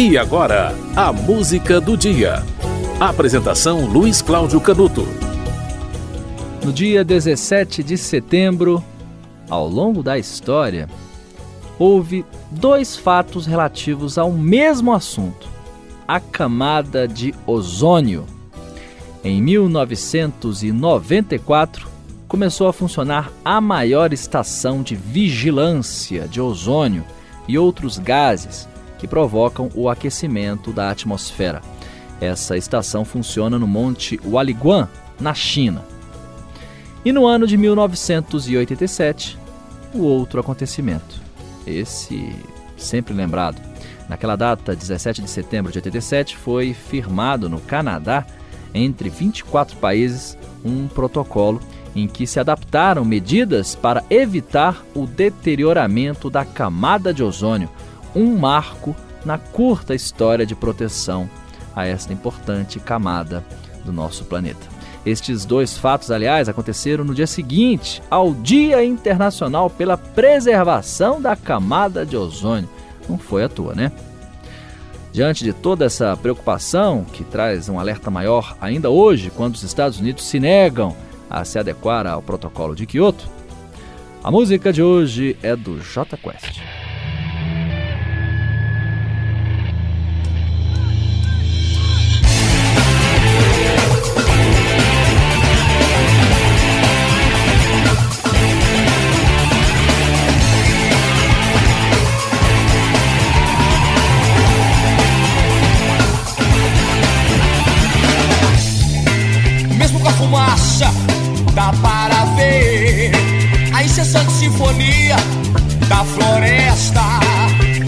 E agora, a música do dia. Apresentação Luiz Cláudio Canuto. No dia 17 de setembro, ao longo da história, houve dois fatos relativos ao mesmo assunto: a camada de ozônio. Em 1994, começou a funcionar a maior estação de vigilância de ozônio e outros gases que provocam o aquecimento da atmosfera. Essa estação funciona no Monte Hualiguan, na China. E no ano de 1987, o outro acontecimento. Esse sempre lembrado. Naquela data, 17 de setembro de 87, foi firmado no Canadá, entre 24 países, um protocolo em que se adaptaram medidas para evitar o deterioramento da camada de ozônio, um marco na curta história de proteção a esta importante camada do nosso planeta. Estes dois fatos, aliás, aconteceram no dia seguinte ao Dia Internacional pela Preservação da Camada de Ozônio. Não foi à toa, né? Diante de toda essa preocupação, que traz um alerta maior ainda hoje, quando os Estados Unidos se negam a se adequar ao protocolo de Kyoto, a música de hoje é do J Quest. Incessante sinfonia da floresta,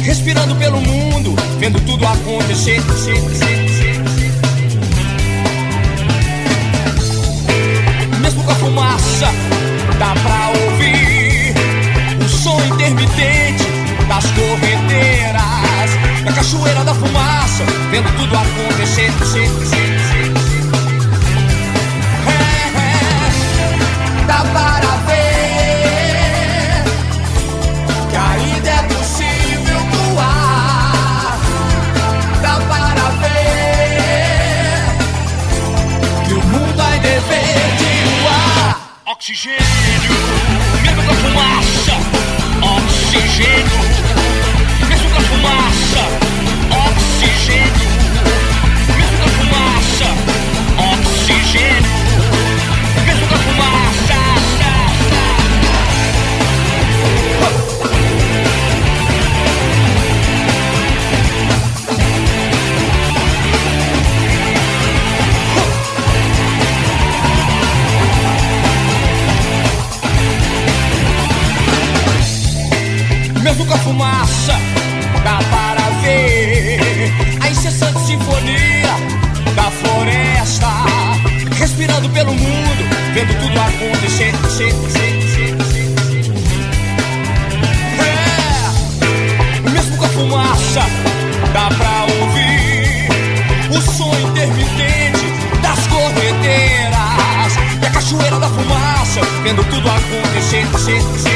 respirando pelo mundo, vendo tudo acontecer. Mesmo com a fumaça, dá pra ouvir o som intermitente das correnteiras, da cachoeira da fumaça, vendo tudo acontecer. Oxigênio, medo da fumaça. Oxigênio, mesmo com a fumaça, dá para ver a incessante sinfonia da floresta, respirando pelo mundo, vendo tudo acontecer. É, mesmo com a fumaça, dá pra ouvir o som intermitente das correnteiras e a cachoeira da fumaça, vendo tudo acontecer.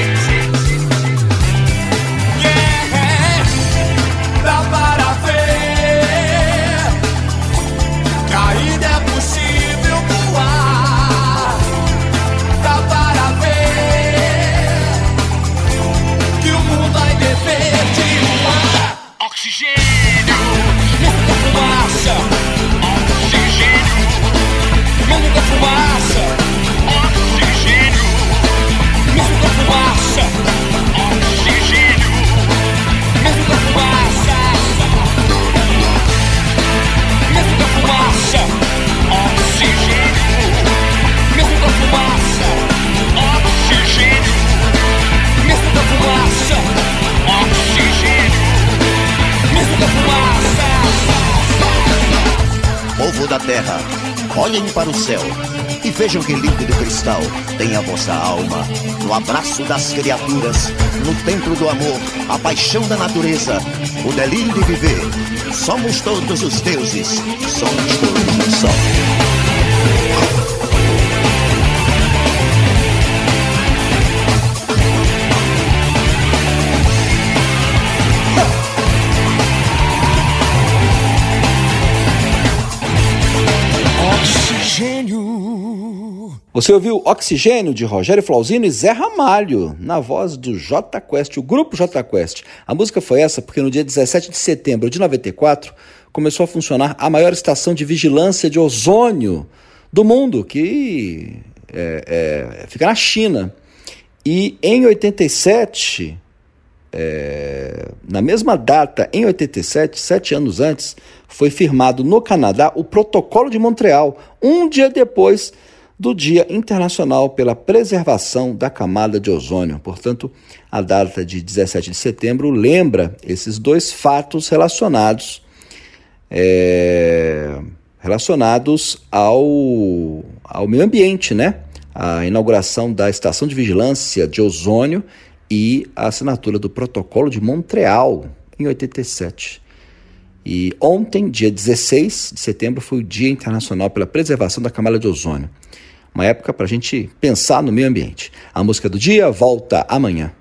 Terra, olhem para o céu e vejam que líquido cristal tem a vossa alma. No abraço das criaturas, no templo do amor, a paixão da natureza, o delírio de viver. Somos todos os deuses, somos todos um só. Você ouviu Oxigênio de Rogério Flauzino e Zé Ramalho, na voz do J Quest, o grupo J Quest. A música foi essa porque no dia 17 de setembro de 94 começou a funcionar a maior estação de vigilância de ozônio do mundo, que é, é, fica na China. E em 87, é, na mesma data, em 87, sete anos antes, foi firmado no Canadá o Protocolo de Montreal, um dia depois do Dia Internacional pela Preservação da Camada de Ozônio. Portanto, a data de 17 de setembro lembra esses dois fatos relacionados é, relacionados ao, ao meio ambiente, né? A inauguração da Estação de Vigilância de Ozônio e a assinatura do Protocolo de Montreal em 87. E ontem, dia 16 de setembro, foi o Dia Internacional pela Preservação da Camada de Ozônio. Uma época para a gente pensar no meio ambiente. A música do dia volta amanhã.